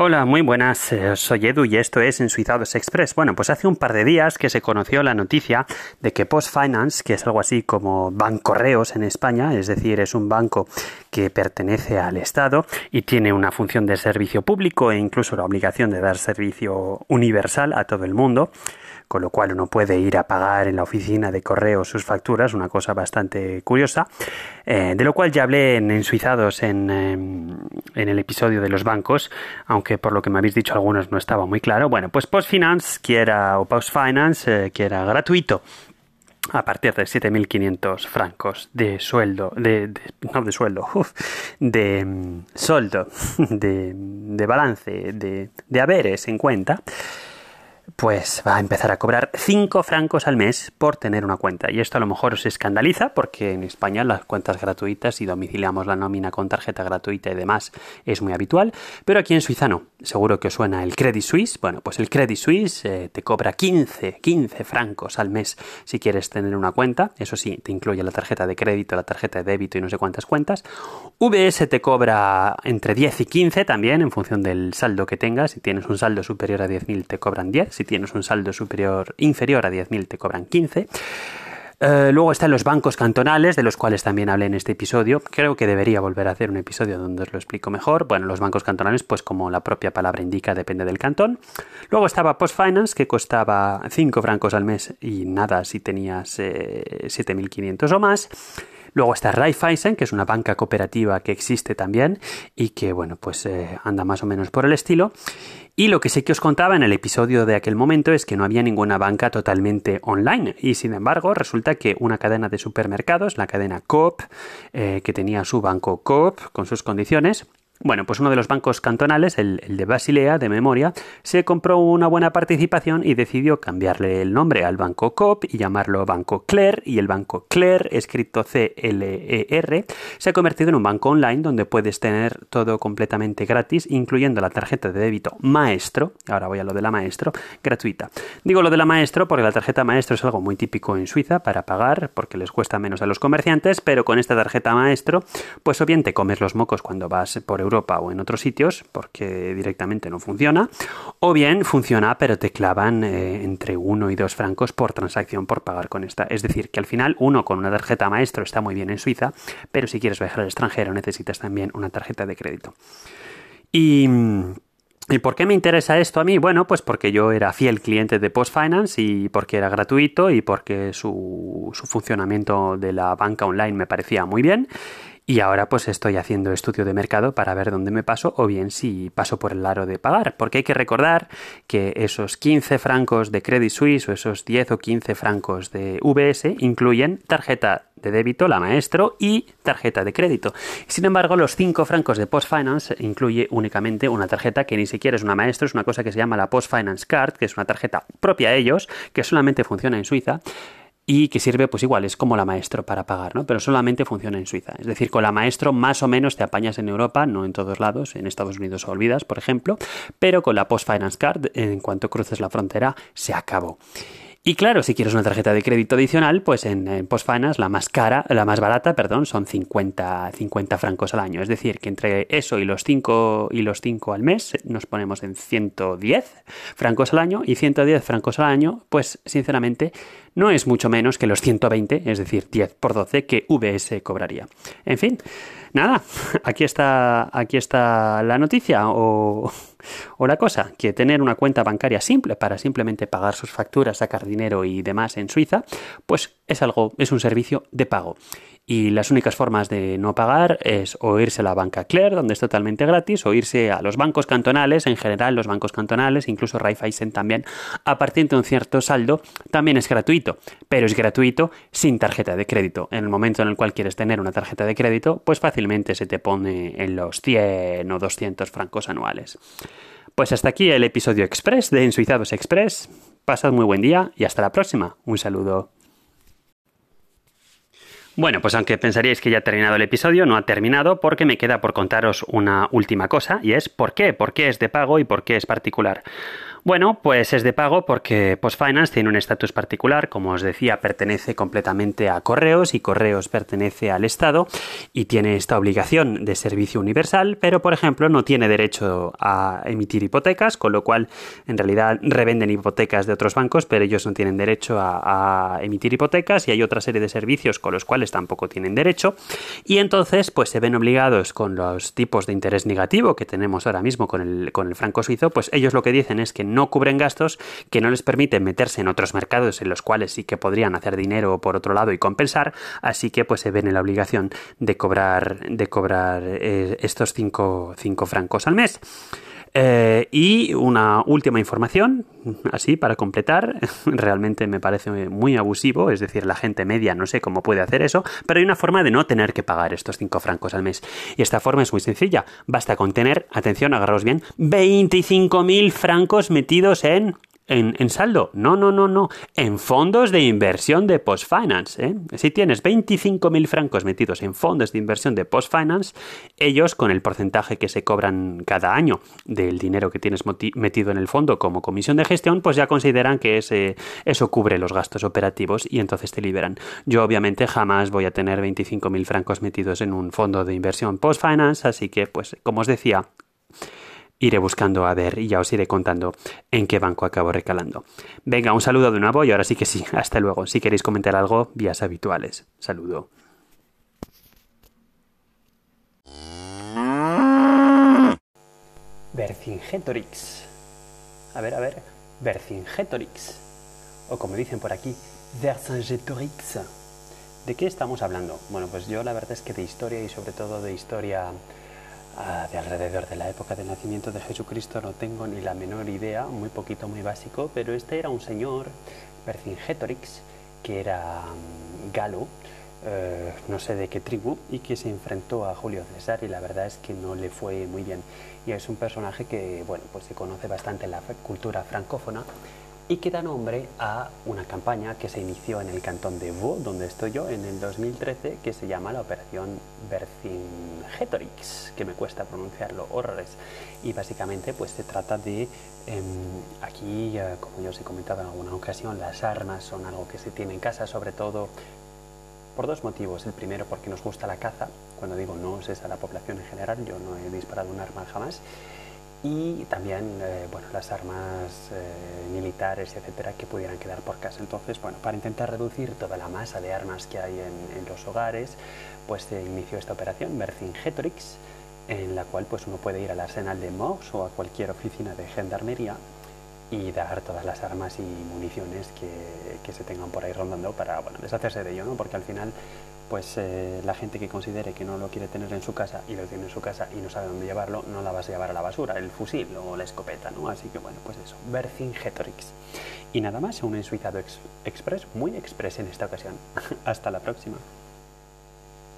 Hola, muy buenas. eh, Soy Edu y esto es Ensuizados Express. Bueno, pues hace un par de días que se conoció la noticia de que Post Finance, que es algo así como Bancorreos en España, es decir, es un banco que pertenece al Estado y tiene una función de servicio público e incluso la obligación de dar servicio universal a todo el mundo, con lo cual uno puede ir a pagar en la oficina de correos sus facturas, una cosa bastante curiosa, eh, de lo cual ya hablé en Ensuizados en, eh, en el episodio de los bancos, aunque por lo que me habéis dicho algunos no estaba muy claro. Bueno, pues Post Finance, que era, o Post Finance, eh, que gratuito a partir de 7.500 francos de sueldo, de, no de sueldo, de soldo, de, de balance, de, de haberes en cuenta, pues va a empezar a cobrar 5 francos al mes por tener una cuenta. Y esto a lo mejor os escandaliza porque en España las cuentas gratuitas y domiciliamos la nómina con tarjeta gratuita y demás es muy habitual, pero aquí en Suiza no. Seguro que os suena el Credit Suisse. Bueno, pues el Credit Suisse eh, te cobra 15, 15 francos al mes si quieres tener una cuenta. Eso sí, te incluye la tarjeta de crédito, la tarjeta de débito y no sé cuántas cuentas. VS te cobra entre 10 y 15 también en función del saldo que tengas. Si tienes un saldo superior a 10.000 te cobran 10. Si tienes un saldo superior inferior a 10.000 te cobran 15. Eh, luego están los bancos cantonales, de los cuales también hablé en este episodio. Creo que debería volver a hacer un episodio donde os lo explico mejor. Bueno, los bancos cantonales, pues como la propia palabra indica, depende del cantón. Luego estaba Post Finance, que costaba 5 francos al mes y nada si tenías eh, 7.500 o más. Luego está Raiffeisen, que es una banca cooperativa que existe también y que, bueno, pues eh, anda más o menos por el estilo. Y lo que sí que os contaba en el episodio de aquel momento es que no había ninguna banca totalmente online. Y sin embargo, resulta que una cadena de supermercados, la cadena Coop, eh, que tenía su banco Coop con sus condiciones, bueno, pues uno de los bancos cantonales, el, el de Basilea, de memoria, se compró una buena participación y decidió cambiarle el nombre al banco Coop y llamarlo Banco Claire. Y el banco Claire, escrito C-L-E-R, se ha convertido en un banco online donde puedes tener todo completamente gratis, incluyendo la tarjeta de débito Maestro. Ahora voy a lo de la Maestro, gratuita. Digo lo de la Maestro porque la tarjeta Maestro es algo muy típico en Suiza para pagar, porque les cuesta menos a los comerciantes, pero con esta tarjeta Maestro, pues o bien te comes los mocos cuando vas por Europa o en otros sitios, porque directamente no funciona, o bien funciona, pero te clavan eh, entre 1 y 2 francos por transacción por pagar con esta. Es decir, que al final uno con una tarjeta maestro está muy bien en Suiza, pero si quieres viajar al extranjero necesitas también una tarjeta de crédito. Y... ¿Y por qué me interesa esto a mí? Bueno, pues porque yo era fiel cliente de Post Finance y porque era gratuito y porque su, su funcionamiento de la banca online me parecía muy bien. Y ahora pues estoy haciendo estudio de mercado para ver dónde me paso o bien si paso por el aro de pagar. Porque hay que recordar que esos 15 francos de Credit Suisse o esos 10 o 15 francos de VS incluyen tarjeta de débito, la maestro, y tarjeta de crédito. Sin embargo, los 5 francos de Post Finance incluye únicamente una tarjeta que ni siquiera es una maestro, es una cosa que se llama la Post Finance Card, que es una tarjeta propia de ellos, que solamente funciona en Suiza y que sirve pues igual, es como la maestro para pagar, ¿no? Pero solamente funciona en Suiza. Es decir, con la maestro más o menos te apañas en Europa, no en todos lados, en Estados Unidos olvidas, por ejemplo, pero con la Post Finance Card, en cuanto cruces la frontera, se acabó. Y claro, si quieres una tarjeta de crédito adicional, pues en, en Postfinance la más cara, la más barata, perdón, son 50, 50 francos al año. Es decir, que entre eso y los 5 y los 5 al mes nos ponemos en 110 francos al año y 110 francos al año, pues sinceramente no es mucho menos que los 120, es decir, 10 por 12 que VS cobraría. En fin, nada, aquí está, aquí está la noticia o, o la cosa, que tener una cuenta bancaria simple para simplemente pagar sus facturas, sacar dinero y demás en Suiza, pues es algo, es un servicio de pago. Y las únicas formas de no pagar es o irse a la banca Claire, donde es totalmente gratis, o irse a los bancos cantonales, en general los bancos cantonales, incluso Raiffeisen también, a partir de un cierto saldo, también es gratuito, pero es gratuito sin tarjeta de crédito. En el momento en el cual quieres tener una tarjeta de crédito, pues fácilmente se te pone en los 100 o 200 francos anuales. Pues hasta aquí el episodio express de Ensuizados Express. Pasad muy buen día y hasta la próxima. Un saludo. Bueno, pues aunque pensaríais que ya ha terminado el episodio, no ha terminado porque me queda por contaros una última cosa y es por qué, por qué es de pago y por qué es particular. Bueno, pues es de pago porque PostFinance tiene un estatus particular, como os decía, pertenece completamente a Correos y Correos pertenece al Estado y tiene esta obligación de servicio universal, pero por ejemplo no tiene derecho a emitir hipotecas, con lo cual en realidad revenden hipotecas de otros bancos, pero ellos no tienen derecho a, emitir hipotecas y hay otra serie de servicios con los cuales tampoco tienen derecho. Y entonces pues se ven obligados con los tipos de interés negativo que tenemos ahora mismo con el, con el franco suizo, pues ellos lo que dicen es que no no cubren gastos que no les permiten meterse en otros mercados en los cuales sí que podrían hacer dinero por otro lado y compensar, así que pues se ven en la obligación de cobrar, de cobrar eh, estos 5 francos al mes. Eh, y una última información, así para completar, realmente me parece muy abusivo, es decir, la gente media no sé cómo puede hacer eso, pero hay una forma de no tener que pagar estos 5 francos al mes. Y esta forma es muy sencilla, basta con tener, atención, agarraos bien, 25.000 francos metidos en en, saldo. No, no, no, no. En fondos de inversión de post-finance. ¿eh? Si tienes 25.000 francos metidos en fondos de inversión de post-finance, ellos, con el porcentaje que se cobran cada año del dinero que tienes metido en el fondo como comisión de gestión, pues ya consideran que ese, eso cubre los gastos operativos y entonces te liberan. Yo, obviamente, jamás voy a tener 25.000 francos metidos en un fondo de inversión post-finance, así que, pues, como os decía, iré buscando a ver y ya os iré contando en qué banco acabo recalando. Venga, un saludo de nuevo y ahora sí que sí, hasta luego. Si queréis comentar algo, vías habituales. Saludo. Vercingetorix. A ver, a ver. Vercingetorix. O como dicen por aquí, Vercingetorix. ¿De qué estamos hablando? Bueno, pues yo la verdad es que de historia y sobre todo de historia Ah, de alrededor de la época del nacimiento de Jesucristo no tengo ni la menor idea, muy poquito, muy básico, pero este era un señor, Vercingetorix, que era mm, galo, eh, no sé de qué tribu, y que se enfrentó a Julio César y la verdad es que no le fue muy bien. Y es un personaje que, bueno, pues se conoce bastante en la cultura francófona y que da nombre a una campaña que se inició en el cantón de Vaud, donde estoy yo, en el 2013, que se llama la Operación Vercingetorix, que me cuesta pronunciarlo, horrores. Y básicamente pues se trata de, em, aquí, como yo os he comentado en alguna ocasión, las armas son algo que se tiene en casa, sobre todo por dos motivos. El primero, porque nos gusta la caza. Cuando digo no, es a la población en general, yo no he disparado un arma jamás y también eh, bueno, las armas eh, militares, etcétera, que pudieran quedar por casa. Entonces, bueno, para intentar reducir toda la masa de armas que hay en, los hogares, pues se inició esta operación Vercingetorix, en la cual pues uno puede ir al arsenal de Mox o a cualquier oficina de gendarmería y dar todas las armas y municiones que, que se tengan por ahí rondando para bueno, deshacerse de ello, ¿no? porque al final pues eh, la gente que considere que no lo quiere tener en su casa y lo tiene en su casa y no sabe dónde llevarlo, no la vas a llevar a la basura, el fusil o la escopeta, ¿no? Así que bueno, pues eso, Vercingetorix. Y nada más, un ensuizado express, muy express en esta ocasión. Hasta la próxima.